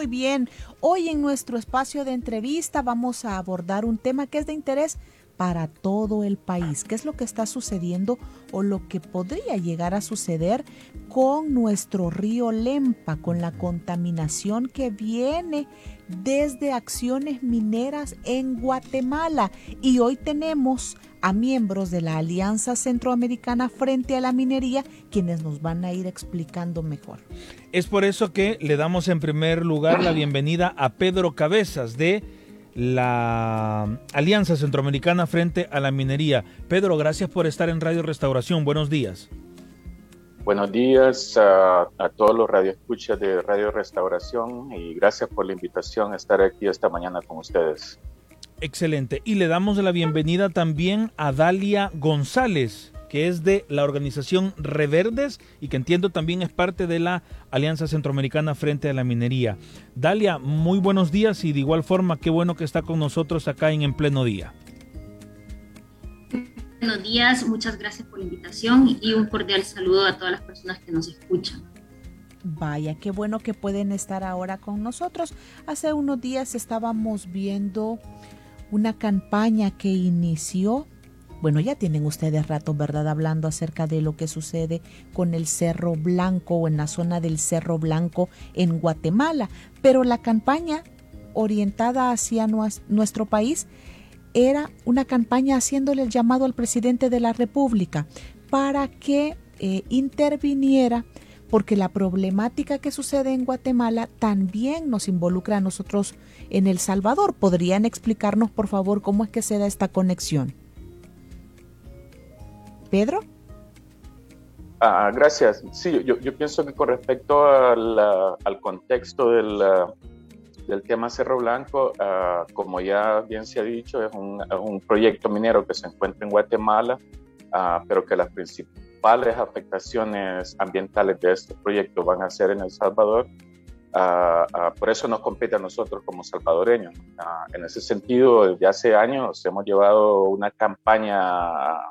Muy bien, hoy en nuestro espacio de entrevista vamos a abordar un tema que es de interés para todo el país. ¿Qué es lo que está sucediendo o lo que podría llegar a suceder con nuestro río Lempa, con la contaminación que viene desde acciones mineras en Guatemala? Y hoy tenemos a miembros de la Alianza Centroamericana frente a la minería, quienes nos van a ir explicando mejor. Es por eso que le damos en primer lugar la bienvenida a Pedro Cabezas de la Alianza Centroamericana frente a la minería. Pedro, gracias por estar en Radio Restauración. Buenos días. Buenos días a, todos los radioescuchas de Radio Restauración y gracias por la invitación a estar aquí esta mañana con ustedes. Excelente. Y le damos la bienvenida también a Dalia González que es de la organización Reverdes y que entiendo también es parte de la Alianza Centroamericana frente a la minería. Dalia, muy buenos días y de igual forma qué bueno que está con nosotros acá en En Pleno Día. Buenos días, muchas gracias por la invitación y un cordial saludo a todas las personas que nos escuchan. Vaya, qué bueno que pueden estar ahora con nosotros. Hace unos días estábamos viendo una campaña que inició bueno, ya tienen ustedes rato, ¿verdad?, hablando acerca de lo que sucede con el Cerro Blanco o en la zona del Cerro Blanco en Guatemala, pero la campaña orientada hacia nuestro país era una campaña haciéndole el llamado al presidente de la República para que eh, interviniera porque la problemática que sucede en Guatemala también nos involucra a nosotros en El Salvador. ¿Podrían explicarnos, por favor, cómo es que se da esta conexión? Pedro. Ah, gracias. Sí, yo, pienso que con respecto al contexto del, tema Cerro Blanco, ah, como ya bien se ha dicho, es un, un, proyecto minero que se encuentra en Guatemala, ah, pero que las principales afectaciones ambientales de este proyecto van a ser en El Salvador. por eso nos compete a nosotros como salvadoreños. en ese sentido, desde hace años hemos llevado una campaña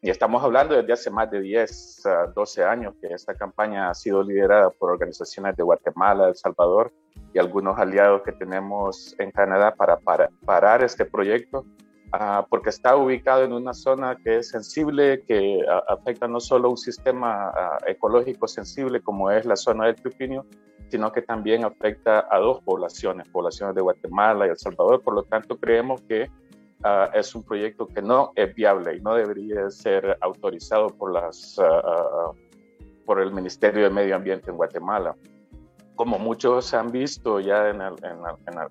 y estamos hablando desde hace más de 10, 12 años que esta campaña ha sido liderada por organizaciones de Guatemala, El Salvador y algunos aliados que tenemos en Canadá para, parar este proyecto, ah, porque está ubicado en una zona que es sensible, que afecta no solo un sistema ah, ecológico sensible como es la zona del Pipinio, sino que también afecta a dos poblaciones, poblaciones de Guatemala y El Salvador. Por lo tanto, creemos que Ah, es un proyecto que no es viable y no debería ser autorizado por, las, ah, ah, por el Ministerio de Medio Ambiente en Guatemala. Como muchos han visto, ya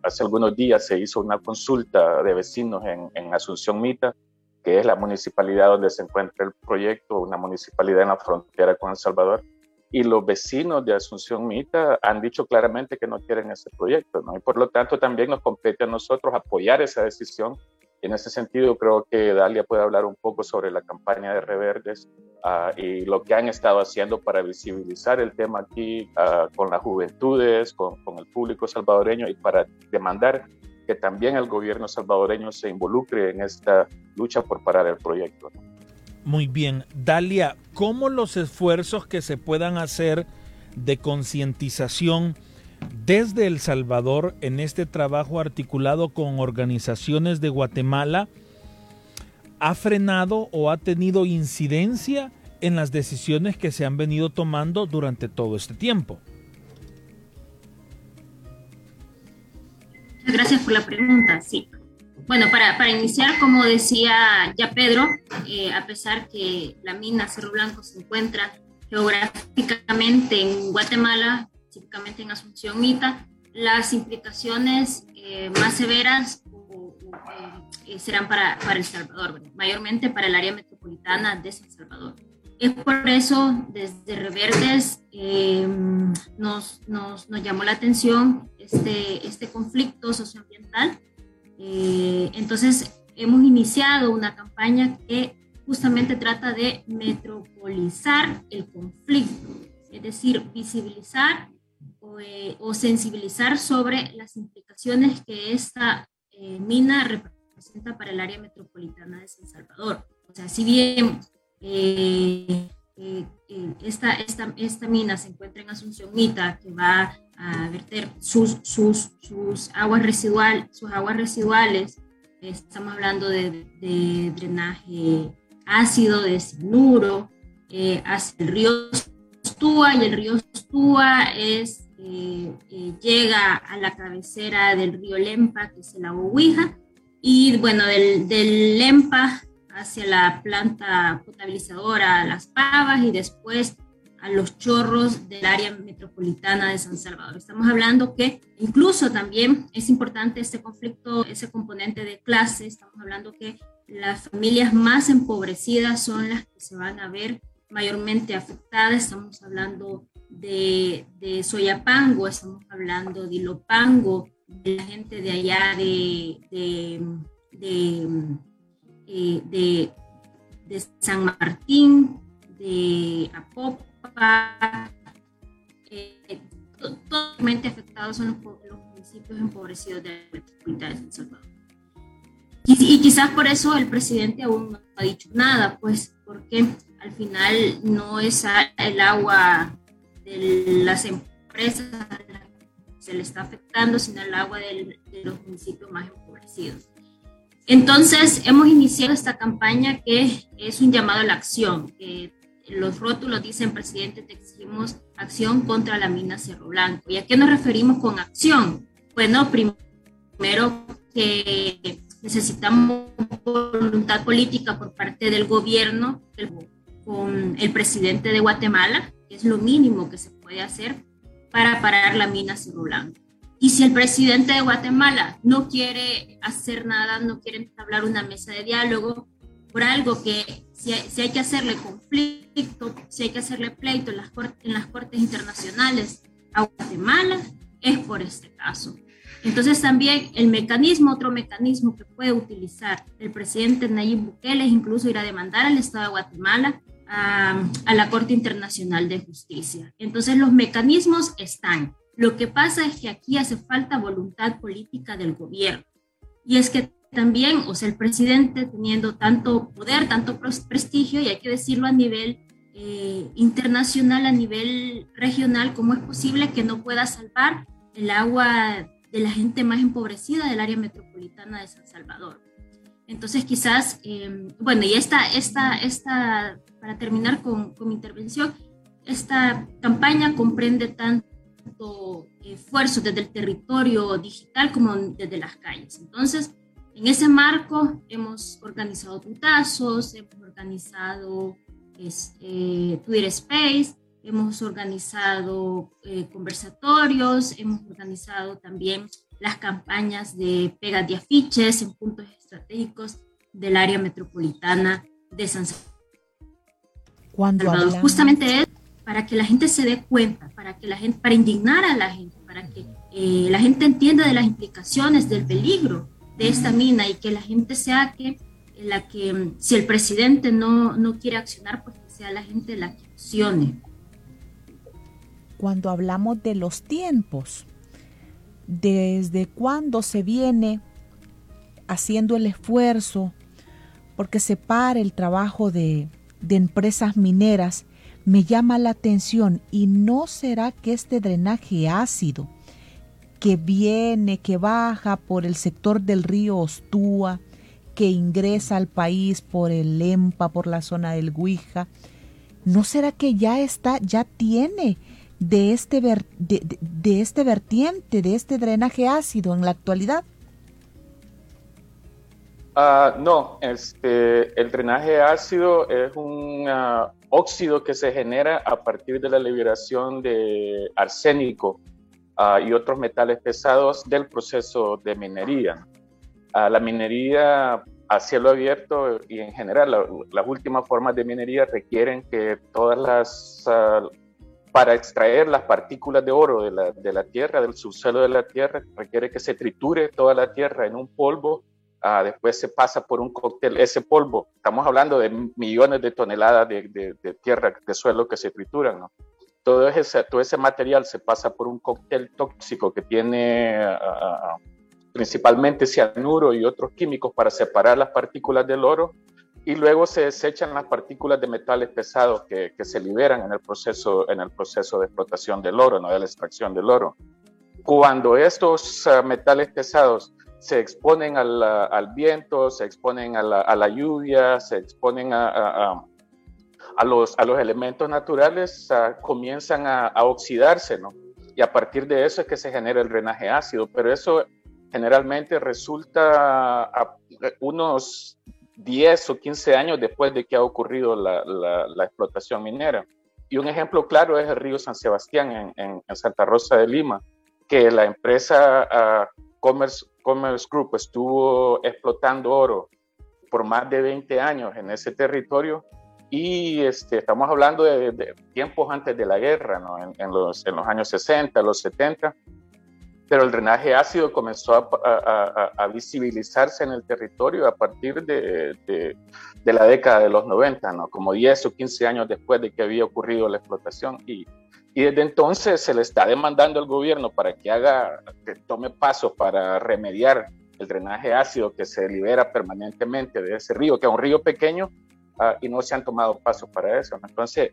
hace algunos días se hizo una consulta de vecinos en, Asunción Mita, que es la municipalidad donde se encuentra el proyecto, una municipalidad en la frontera con El Salvador, y los vecinos de Asunción Mita han dicho claramente que no quieren ese proyecto. Y por lo tanto también nos compete a nosotros apoyar esa decisión en ese sentido, creo que Dalia puede hablar un poco sobre la campaña de Reverdes ah, y lo que han estado haciendo para visibilizar el tema aquí ah, con las juventudes, con, el público salvadoreño y para demandar que también el gobierno salvadoreño se involucre en esta lucha por parar el proyecto. Muy bien. Dalia, ¿cómo los esfuerzos que se puedan hacer de concientización desde El Salvador en este trabajo articulado con organizaciones de Guatemala ha frenado o ha tenido incidencia en las decisiones que se han venido tomando durante todo este tiempo? Gracias por la pregunta, sí. Bueno, para, iniciar, como decía ya Pedro, eh, a pesar que la mina Cerro Blanco se encuentra geográficamente en Guatemala, específicamente en Asunción Mita, las implicaciones eh, más severas eh, eh, serán para, para El Salvador, mayormente para el área metropolitana de San Salvador. Es por eso, desde Reverdes, nos, nos, nos, llamó la atención este, este conflicto socioambiental. Eh, entonces, hemos iniciado una campaña que justamente trata de metropolizar el conflicto, es decir, visibilizar o, eh, o sensibilizar sobre las implicaciones que esta eh, mina representa para el área metropolitana de San Salvador. O sea, si bien eh, esta, esta, esta, mina se encuentra en Asunción Mita, que va a verter sus, sus, sus aguas, residual, sus aguas residuales. Estamos hablando de, de drenaje ácido, de sinuro, eh, hacia el río Stúa y el río Stúa es, eh, eh, llega a la cabecera del río Lempa, que es el Huija, y bueno, del, del Lempa hacia la planta potabilizadora Las Pavas y después a los chorros del área metropolitana de San Salvador. Estamos hablando que incluso también es importante este conflicto, ese componente de clase, estamos hablando que las familias más empobrecidas son las que se van a ver mayormente afectadas, estamos hablando de, de Soyapango, estamos hablando de Ilopango, de la gente de allá de, de, de eh, de, San Martín, de Apopa, eh, totalmente afectados son los, los, municipios empobrecidos de la República de San Salvador. Y, y, quizás por eso el presidente aún no ha dicho nada, pues porque al final no es el agua de las empresas se le está afectando, sino el agua de, los municipios más empobrecidos. Entonces, hemos iniciado esta campaña que es un llamado a la acción. los rótulos dicen, presidente, te exigimos acción contra la mina Cerro Blanco. ¿Y a qué nos referimos con acción? Bueno, primero que necesitamos voluntad política por parte del gobierno con el presidente de Guatemala, es lo mínimo que se puede hacer para parar la mina Cerro. Y si el presidente de Guatemala no quiere hacer nada, no quiere entablar una mesa de diálogo por algo que si hay, que hacerle conflicto, si hay que hacerle pleito en las, en las cortes internacionales a Guatemala, es por este caso. Entonces también el mecanismo, otro mecanismo que puede utilizar el presidente Nayib Bukele es incluso ir a demandar al Estado de Guatemala a, a la Corte Internacional de Justicia. Entonces los mecanismos están. Lo que pasa es que aquí hace falta voluntad política del gobierno. Y es que también, o sea, el presidente teniendo tanto poder, tanto prestigio, y hay que decirlo a nivel eh, internacional, a nivel regional, ¿cómo es posible que no pueda salvar el agua de la gente más empobrecida del área metropolitana de San Salvador? Entonces, quizás, eh, bueno, y esta, esta, esta, para terminar con, con mi intervención, esta campaña comprende tanto esfuerzos desde el territorio digital como desde las calles. Entonces, en ese marco hemos organizado tutazos, hemos organizado eh, Twitter Space, hemos organizado eh, conversatorios, hemos organizado también las campañas de pegas de afiches en puntos estratégicos del área metropolitana de San Salvador. Justamente es para que la gente se dé cuenta, para que la gente, para indignar a la gente, para que eh, la gente entienda de las implicaciones del peligro de esta mina y que la gente sea que la que si el presidente no, no quiere accionar, pues que sea la gente la que accione. Cuando hablamos de los tiempos, desde cuándo se viene haciendo el esfuerzo porque se pare el trabajo de, de empresas mineras me llama la atención y no será que este drenaje ácido que viene, que baja por el sector del río Ostúa, que ingresa al país por el Lempa, por la zona del Guija, ¿no será que ya está, ya tiene de este, ver, de, de, este vertiente, de este drenaje ácido en la actualidad? Uh, no, este, el drenaje ácido es un uh, óxido que se genera a partir de la liberación de arsénico uh, y otros metales pesados del proceso de minería. la minería a cielo abierto y en general la, las últimas formas de minería requieren que todas las para extraer las partículas de oro de la, de la, tierra, del subsuelo de la tierra, requiere que se triture toda la tierra en un polvo, ah, después se pasa por un cóctel, ese polvo, estamos hablando de millones de toneladas de, de, tierra, de suelo que se trituran, ¿no? Todo ese, todo ese material se pasa por un cóctel tóxico que tiene uh, principalmente cianuro y otros químicos para separar las partículas del oro y luego se desechan las partículas de metales pesados que, que, se liberan en el, proceso, en el proceso de explotación del oro, no de la extracción del oro. Cuando estos uh, metales pesados se exponen al, al, viento, se exponen a la, a la lluvia, se exponen a, a, a, los, los elementos naturales, uh, comienzan a, oxidarse, ¿no? Y a partir de eso es que se genera el drenaje ácido, pero eso generalmente resulta a unos 10 o 15 años después de que ha ocurrido la, explotación minera. Y un ejemplo claro es el río San Sebastián en, Santa Rosa de Lima, que la empresa uh, Commerce, Group estuvo explotando oro por más de 20 años en ese territorio y este, estamos hablando de, tiempos antes de la guerra, en los años 60, los 70, pero el drenaje ácido comenzó a, visibilizarse en el territorio a partir de, de, la década de los 90, ¿no? como 10 o 15 años después de que había ocurrido la explotación. Y, y desde entonces se le está demandando al gobierno para que haga, que tome pasos para remediar el drenaje ácido que se libera permanentemente de ese río, que es un río pequeño, uh, y no se han tomado pasos para eso. Entonces,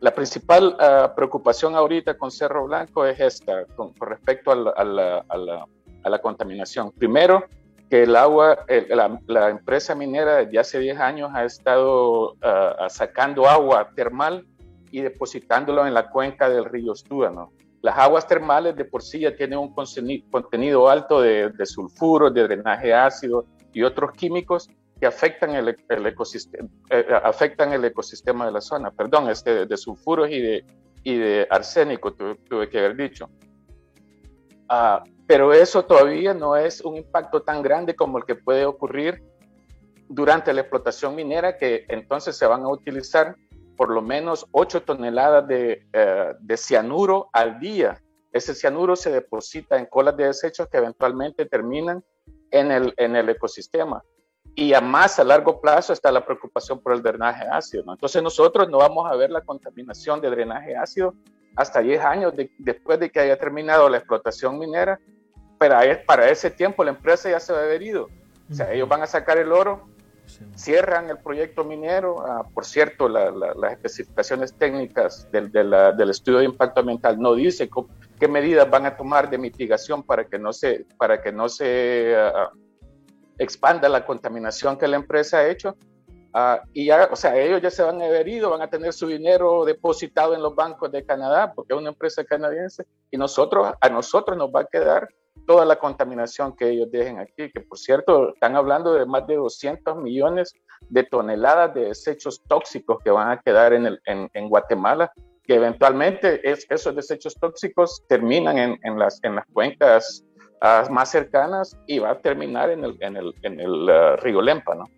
la principal uh, preocupación ahorita con Cerro Blanco es esta, con, con respecto a la, a, la, a, la, a la, contaminación. Primero, que el agua, el, la, empresa minera desde hace 10 años ha estado uh, sacando agua termal y depositándolo en la cuenca del río Estúdano. Las aguas termales de por sí ya tienen un contenido alto de, de sulfuros, de drenaje ácido y otros químicos que afectan el, el ecosistema, eh, afectan el ecosistema de la zona, perdón, este, de sulfuros y de, y de arsénico, tuve, tuve que haber dicho. Uh, pero eso todavía no es un impacto tan grande como el que puede ocurrir durante la explotación minera, que entonces se van a utilizar por lo menos 8 toneladas de, uh, de cianuro al día. Ese cianuro se deposita en colas de desechos que eventualmente terminan en el, en el ecosistema y a más a largo plazo está la preocupación por el drenaje ácido. ¿no? Entonces nosotros no vamos a ver la contaminación de drenaje ácido hasta 10 años de, después de que haya terminado la explotación minera, pero para ese tiempo la empresa ya se va a haber ido. O sea, ellos van a sacar el oro, cierran el proyecto minero. Ah, por cierto, la, la, las especificaciones técnicas del, de del, estudio de impacto ambiental no dice qué medidas van a tomar de mitigación para que no se, para que no se uh, expanda la contaminación que la empresa ha hecho. Uh, y ya, o sea, ellos ya se van a haber ido, van a tener su dinero depositado en los bancos de Canadá, porque es una empresa canadiense, y nosotros, a nosotros nos va a quedar toda la contaminación que ellos dejen aquí, que por cierto, están hablando de más de 200 millones de toneladas de desechos tóxicos que van a quedar en, el, en, en Guatemala, que eventualmente es, esos desechos tóxicos terminan en, en, las, en las cuencas más cercanas y va a terminar en el, en el, en el uh, río Lempa, ¿no?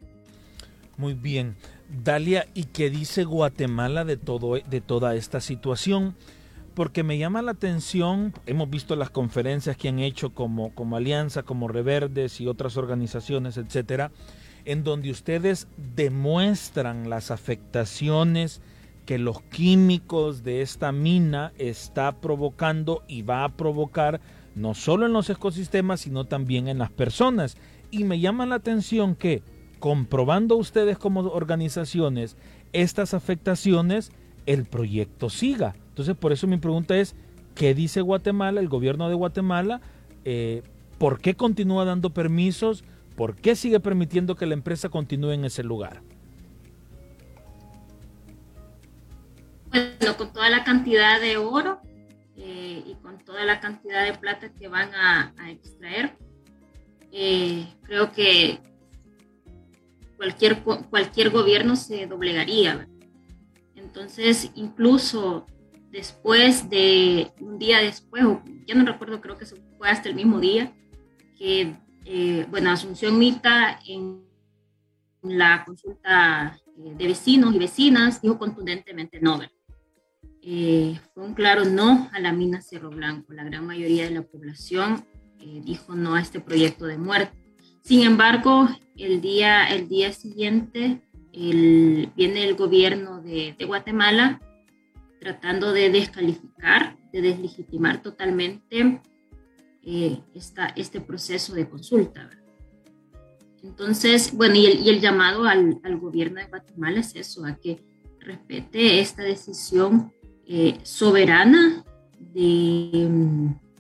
Muy bien. Dalia, ¿y qué dice Guatemala de, todo, de toda esta situación? Porque me llama la atención, hemos visto las conferencias que han hecho como, como Alianza, como Reverdes y otras organizaciones, etcétera, en donde ustedes demuestran las afectaciones que los químicos de esta mina está provocando y va a provocar no solo en los ecosistemas, sino también en las personas. Y me llama la atención que, comprobando ustedes como organizaciones estas afectaciones, el proyecto siga. Entonces, por eso mi pregunta es, ¿qué dice Guatemala, el gobierno de Guatemala? Eh, ¿Por qué continúa dando permisos? ¿Por qué sigue permitiendo que la empresa continúe en ese lugar? Bueno, con toda la cantidad de oro eh, y con toda la cantidad de plata que van a, a extraer, eh, creo que cualquier, cualquier gobierno se doblegaría. Entonces, incluso después de un día después, o ya no recuerdo, creo que fue hasta el mismo día, que, eh, bueno, Asunción Mita en la consulta eh, de vecinos y vecinas dijo contundentemente no. Eh, fue un claro no a la mina Cerro Blanco. La gran mayoría de la población eh, dijo no a este proyecto de muerte. Sin embargo, el día, el día siguiente viene el gobierno de, Guatemala tratando de descalificar, de deslegitimar totalmente eh, esta, este proceso de consulta. Entonces, bueno, y el, y el llamado al, al, gobierno de Guatemala es eso, a que respete esta decisión eh, soberana de,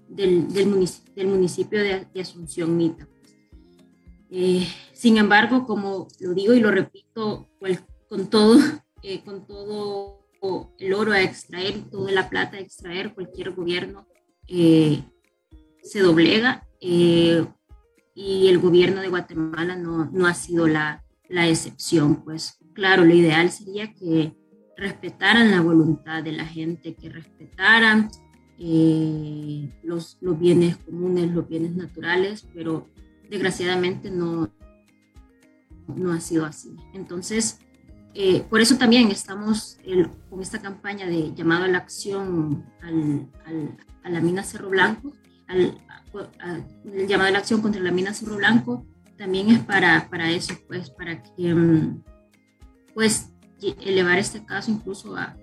del, municipio, de, Asunción Mita. Eh, sin embargo, como lo digo y lo repito, pues, con todo, eh, con todo el oro a extraer, toda la plata a extraer, cualquier gobierno eh, se doblega y el gobierno de Guatemala no, ha sido la, excepción. Pues claro, lo ideal sería que respetaran la voluntad de la gente, que respetaran los, los bienes comunes, los bienes naturales, pero desgraciadamente no, no ha sido así. Entonces, eh, por eso también estamos con esta campaña de llamado a la acción al, a la mina Cerro Blanco, al, el llamado a la acción contra la mina Cerro Blanco, también es para, para eso, pues, para que, mm, pues, elevar este caso incluso a,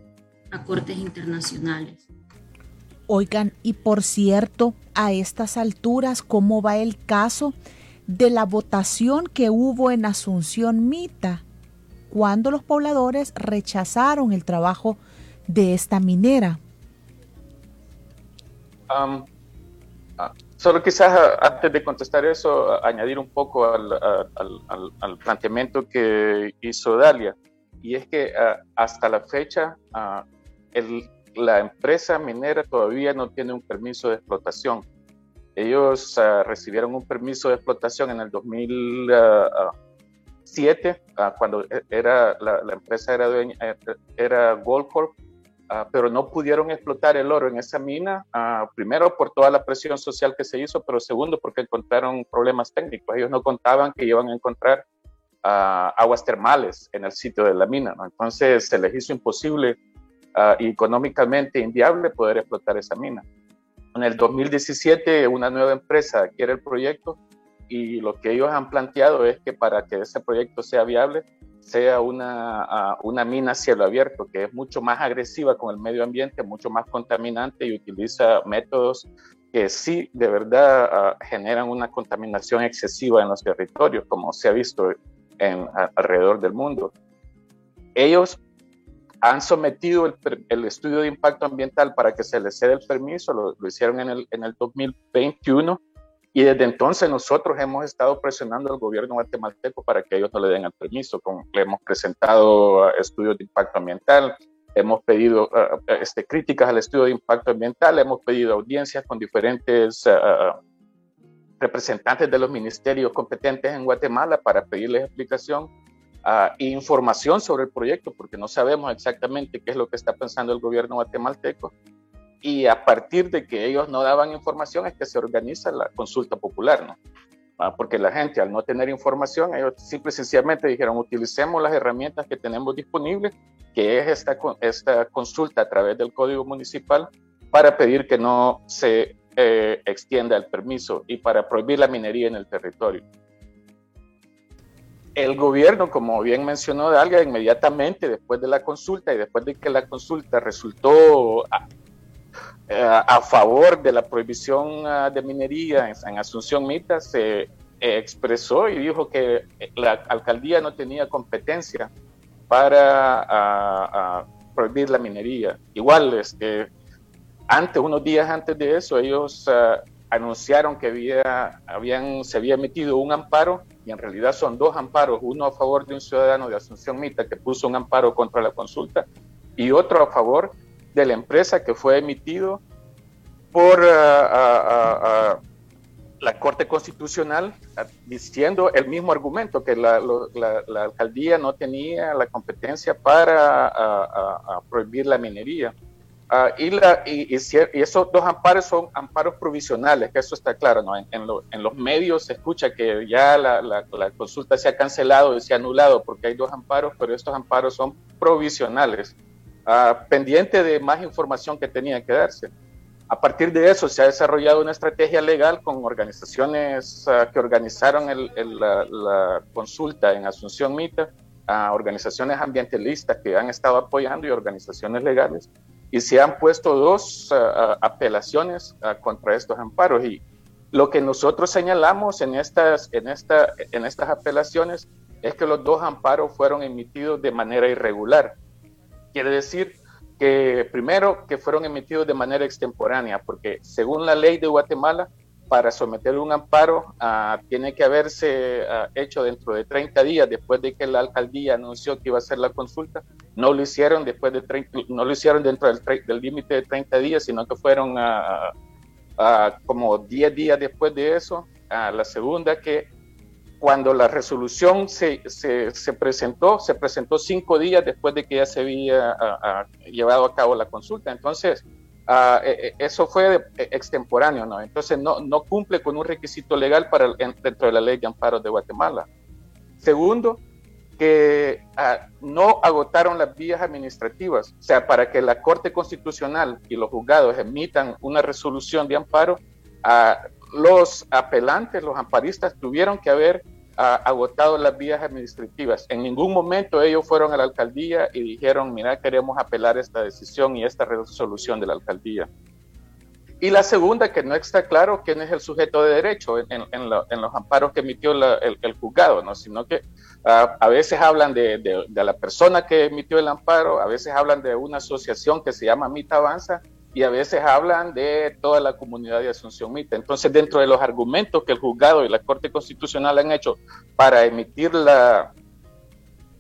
a cortes internacionales. Oigan, y por cierto, a estas alturas, ¿cómo va el caso de la votación que hubo en Asunción Mita, cuando los pobladores rechazaron el trabajo de esta minera? Um, solo quizás antes de contestar eso, añadir un poco al, al, al, planteamiento que hizo Dalia, y es que uh, hasta la fecha uh, el, la empresa minera todavía no tiene un permiso de explotación. Ellos uh, recibieron un permiso de explotación en el 2007, uh, cuando e, era, la, la, empresa era, dueña, eh, era Goldcorp, pero no pudieron explotar el oro en esa mina, primero por toda la presión social que se hizo, pero segundo porque encontraron problemas técnicos. Ellos no contaban que iban a encontrar aguas termales en el sitio de la mina, ¿no? entonces se les hizo imposible uh, económicamente inviable poder explotar esa mina. En el 2017 una nueva empresa adquiere el proyecto y lo que ellos han planteado es que para que ese proyecto sea viable sea una, uh, una mina a cielo abierto, que es mucho más agresiva con el medio ambiente, mucho más contaminante y utiliza métodos que sí de verdad uh, generan una contaminación excesiva en los territorios, como se ha visto en, alrededor del mundo. Ellos han sometido el, el, estudio de impacto ambiental para que se les ceda el permiso, lo, lo, hicieron en el, en el 2021 y desde entonces nosotros hemos estado presionando al gobierno guatemalteco para que ellos no le den el permiso. Con, le hemos presentado uh, estudios de impacto ambiental, hemos pedido uh, este, críticas al estudio de impacto ambiental, hemos pedido audiencias con diferentes uh, representantes de los ministerios competentes en Guatemala para pedirles explicación uh, información sobre el proyecto, porque no sabemos exactamente qué es lo que está pensando el gobierno guatemalteco. Y a partir de que ellos no daban información es que se organiza la consulta popular, ¿no? Uh, porque la gente al no tener información, ellos simple y sencillamente dijeron, utilicemos las herramientas que tenemos disponibles, que es esta, esta consulta a través del Código Municipal, para pedir que no se eh, extienda el permiso y para prohibir la minería en el territorio el gobierno, como bien mencionó Dalga, inmediatamente después de la consulta y después de que la consulta resultó a, a favor de la prohibición ah, de minería en, Asunción Mita, se expresó y dijo que la alcaldía no tenía competencia para a, a prohibir la minería. Igual, este, antes, unos días antes de eso, ellos uh, anunciaron que había, habían, se había emitido un amparo y en realidad son dos amparos, uno a favor de un ciudadano de Asunción Mita que puso un amparo contra la consulta y otro a favor de la empresa que fue emitido por uh, uh, la Corte Constitucional diciendo el mismo argumento, que la, la alcaldía no tenía la competencia para prohibir la minería. Uh, y, la, y, y, y, esos dos amparos son amparos provisionales, que eso está claro, ¿no? En, en, lo, en los medios se escucha que ya la, la, la, consulta se ha cancelado y se ha anulado porque hay dos amparos, pero estos amparos son provisionales. ah, pendiente de más información que tenía que darse. A partir de eso se ha desarrollado una estrategia legal con organizaciones ah, que organizaron la, consulta en Asunción Mita, organizaciones ambientalistas que han estado apoyando y organizaciones legales, y se han puesto dos apelaciones contra estos amparos. Y lo que nosotros señalamos en estas, en, esta, en estas apelaciones es que los dos amparos fueron emitidos de manera irregular. Quiere decir que primero que fueron emitidos de manera extemporánea, porque según la ley de Guatemala, para someter un amparo uh, tiene que haberse uh, hecho dentro de 30 días después de que la alcaldía anunció que iba a hacer la consulta. No lo hicieron después de 30, no lo hicieron dentro del límite de 30 días, sino que fueron uh, como 10 días después de eso, a la segunda que cuando la resolución se, presentó, se presentó cinco días después de que ya se había llevado a cabo la consulta. Entonces, e, eso fue extemporáneo, ¿no? Entonces, no, cumple con un requisito legal para, dentro de la ley de amparo de Guatemala. Segundo, que ah, no agotaron las vías administrativas. O sea, para que la Corte Constitucional y los juzgados emitan una resolución de amparo, ah, los apelantes, los amparistas, tuvieron que haber ah, agotado las vías administrativas. En ningún momento ellos fueron a la alcaldía y dijeron, mira, queremos apelar esta decisión y esta resolución de la alcaldía. Y la segunda, que no está claro quién es el sujeto de derecho en, en, los amparos que emitió el, el, juzgado, ¿no? sino que uh, a veces hablan de, de, de, la persona que emitió el amparo, a veces hablan de una asociación que se llama Mita Avanza y a veces hablan de toda la comunidad de Asunción Mita. Entonces, dentro de los argumentos que el juzgado y la Corte Constitucional han hecho para emitir la,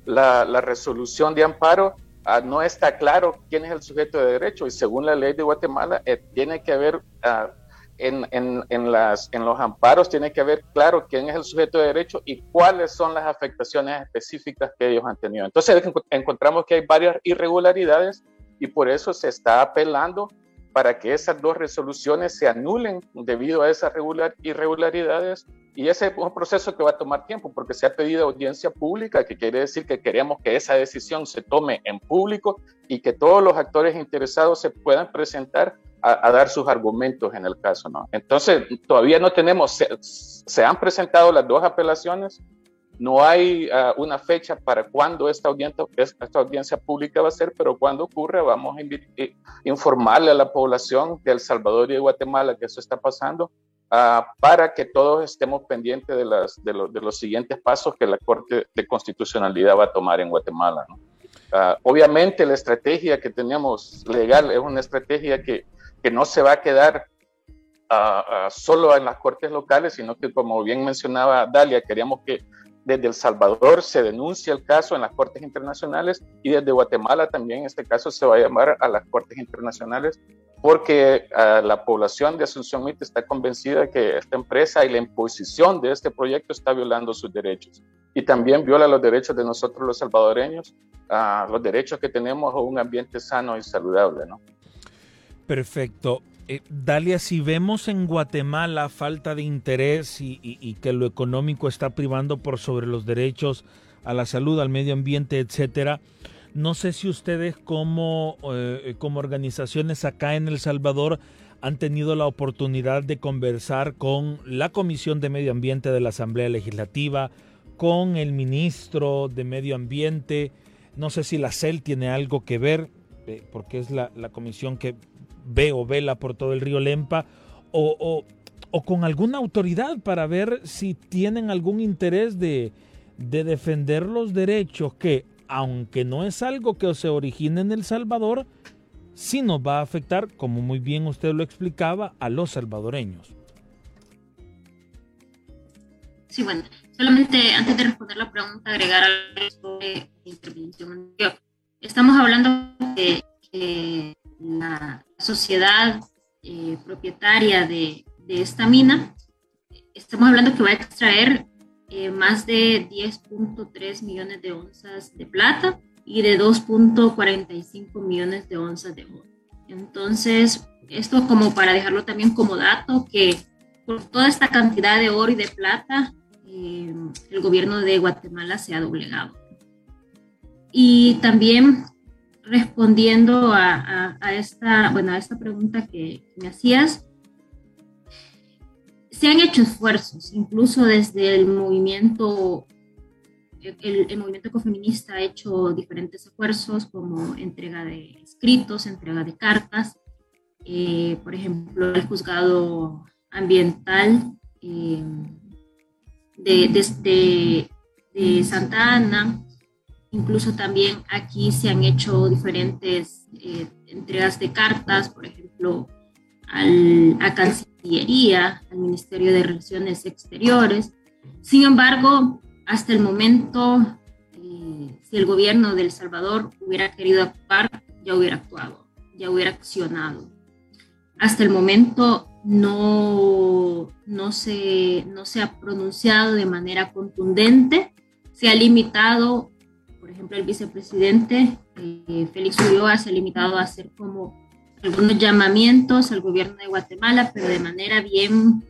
la, la resolución de amparo, Ah, no está claro quién es el sujeto de derecho y según la ley de Guatemala eh, tiene que haber uh, en, en, en, las, en los amparos tiene que haber claro quién es el sujeto de derecho y cuáles son las afectaciones específicas que ellos han tenido. Entonces encontramos que hay varias irregularidades y por eso se está apelando para que esas dos resoluciones se anulen debido a esas irregularidades. Y ese es un proceso que va a tomar tiempo porque se ha pedido audiencia pública, que quiere decir que queremos que esa decisión se tome en público y que todos los actores interesados se puedan presentar a, dar sus argumentos en el caso. ¿no? Entonces, todavía no tenemos, se, se han presentado las dos apelaciones, no hay uh, una fecha para cuándo esta audiencia, pública va a ser, pero cuando ocurre vamos a eh, informarle a la población de El Salvador y de Guatemala que eso está pasando uh, para que todos estemos pendientes de, los siguientes pasos que la Corte de Constitucionalidad va a tomar en Guatemala. Uh, obviamente la estrategia que tenemos legal es una estrategia que no se va a quedar solo en las cortes locales, sino que como bien mencionaba Dalia, queríamos que desde El Salvador se denuncia el caso en las Cortes Internacionales y desde Guatemala también este caso se va a llamar a las Cortes Internacionales porque uh, la población de Asunción Mita está convencida de que esta empresa y la imposición de este proyecto está violando sus derechos y también viola los derechos de nosotros los salvadoreños, uh, los derechos que tenemos a un ambiente sano y saludable. ¿no? Perfecto. Eh, Dalia, si vemos en Guatemala falta de interés y, que lo económico está privando por sobre los derechos a la salud, al medio ambiente, etcétera, no sé si ustedes como, eh, como organizaciones acá en El Salvador han tenido la oportunidad de conversar con la Comisión de Medio Ambiente de la Asamblea Legislativa, con el ministro de Medio Ambiente, no sé si la CEL tiene algo que ver, eh, porque es la comisión que ve o vela por todo el río Lempa o, o, con alguna autoridad para ver si tienen algún interés de, de defender los derechos que, aunque no es algo que se origine en El Salvador, sí nos va a afectar, como muy bien usted lo explicaba, a los salvadoreños. Sí, bueno, solamente antes de responder la pregunta, agregar algo sobre intervención. Estamos hablando de que la sociedad eh, propietaria de, de, esta mina, estamos hablando que va a extraer eh, más de 10.3 millones de onzas de plata y de 2.45 millones de onzas de oro. Entonces, esto como para dejarlo también como dato, que por toda esta cantidad de oro y de plata, eh, el gobierno de Guatemala se ha doblegado. Y también respondiendo a, esta, bueno, a esta pregunta que me hacías, se han hecho esfuerzos, incluso desde el movimiento, el, movimiento ecofeminista ha hecho diferentes esfuerzos como entrega de escritos, entrega de cartas, eh, por ejemplo, el juzgado ambiental eh, de, de, Santa Ana, incluso también aquí se han hecho diferentes eh, entregas de cartas, por ejemplo, al, a Cancillería, al Ministerio de Relaciones Exteriores. Sin embargo, hasta el momento, eh, si el gobierno de El Salvador hubiera querido actuar, ya hubiera actuado, ya hubiera accionado. Hasta el momento no, no, se, no se ha pronunciado de manera contundente, se ha limitado, ejemplo, el vicepresidente eh, Félix Ulloa se ha limitado a hacer como algunos llamamientos al gobierno de Guatemala, pero de manera bien,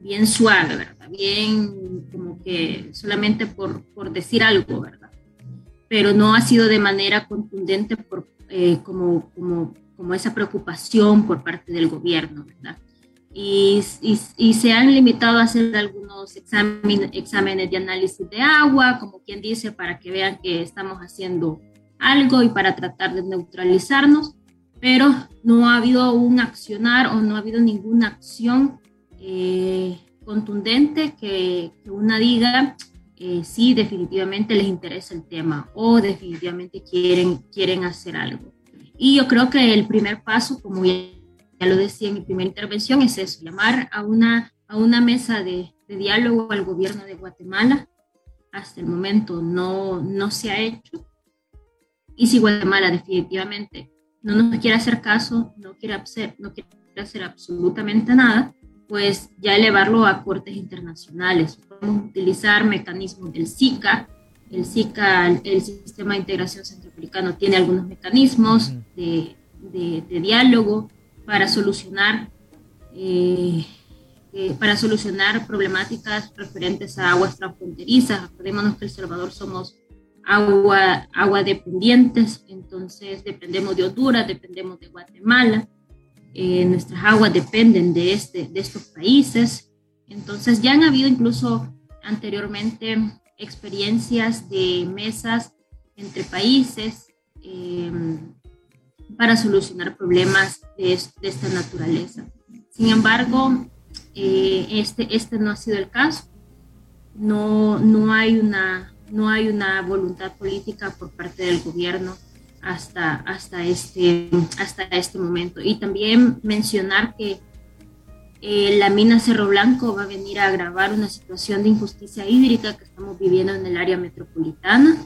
bien suave, ¿verdad? Bien como que solamente por, por decir algo, ¿verdad? Pero no ha sido de manera contundente por, eh, como, como, como esa preocupación por parte del gobierno, ¿verdad? Y, y, y, se han limitado a hacer algunos examen, exámenes de análisis de agua, como quien dice, para que vean que estamos haciendo algo y para tratar de neutralizarnos, pero no ha habido un accionar o no ha habido ninguna acción eh, contundente que, que, una diga eh, sí definitivamente les interesa el tema o definitivamente quieren, quieren hacer algo. Y yo creo que el primer paso, como ya, lo decía en mi primera intervención, es eso, llamar a una, a una mesa de, de diálogo al gobierno de Guatemala. Hasta el momento no, no se ha hecho. Y si Guatemala definitivamente no nos quiere hacer caso, no quiere hacer, no quiere hacer absolutamente nada, pues ya elevarlo a cortes internacionales. Podemos utilizar mecanismos del SICA. El SICA, el Sistema de Integración Centroamericano, tiene algunos mecanismos de, de, diálogo para solucionar, eh, eh, para solucionar problemáticas referentes a aguas transfronterizas. Acordémonos que El Salvador somos agua, agua dependientes, entonces dependemos de Honduras, dependemos de Guatemala, eh, nuestras aguas dependen de, este, de estos países, entonces ya han habido incluso anteriormente experiencias de mesas entre países em, para solucionar problemas de, de, esta naturaleza. Sin embargo, eh, este, este no ha sido el caso. No, no hay una no hay una voluntad política por parte del gobierno hasta, hasta, este, hasta este momento. Y también mencionar que eh, la mina Cerro Blanco va a venir a agravar una situación de injusticia hídrica que estamos viviendo en el área metropolitana.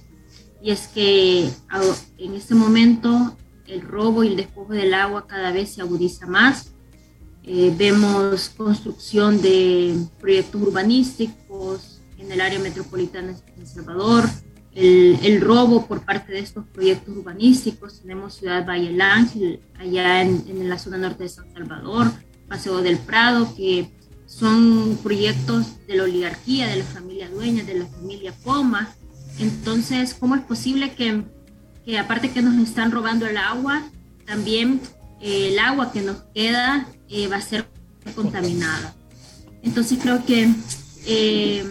Y es que en este momento el robo y el despojo del agua cada vez se agudiza más. Eh, vemos construcción de proyectos urbanísticos, en el área metropolitana de San Salvador, el, el, robo por parte de estos proyectos urbanísticos. Tenemos Ciudad Valle del Ángel, allá en, en, la zona norte de San Salvador, Paseo del Prado, que son proyectos de la oligarquía, de la familia dueña, de la familia Poma. Entonces, ¿cómo es posible que, que aparte que nos están robando el agua, también eh, el agua que nos queda eh, va a ser contaminada? Entonces, creo que... Eh,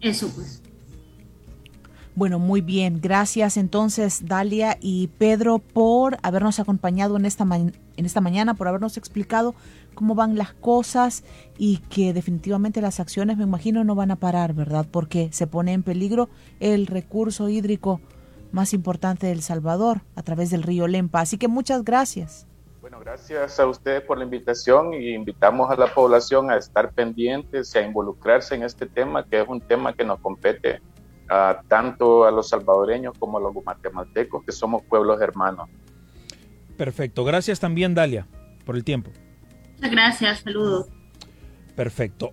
eso pues. Bueno, muy bien. Gracias entonces, Dalia y Pedro, por habernos acompañado en esta, en esta mañana, por habernos explicado cómo van las cosas y que definitivamente las acciones, me imagino, no van a parar, ¿verdad? Porque se pone en peligro el recurso hídrico más importante del Salvador a través del río Lempa. Así que muchas gracias. Bueno, gracias a ustedes por la invitación y invitamos a la población a estar pendientes y a involucrarse en este tema, que es un tema que nos compete a tanto a los salvadoreños como a los guatemaltecos, que somos pueblos hermanos. Perfecto. Gracias también, Dalia, por el tiempo. Muchas gracias. Saludos. Perfecto.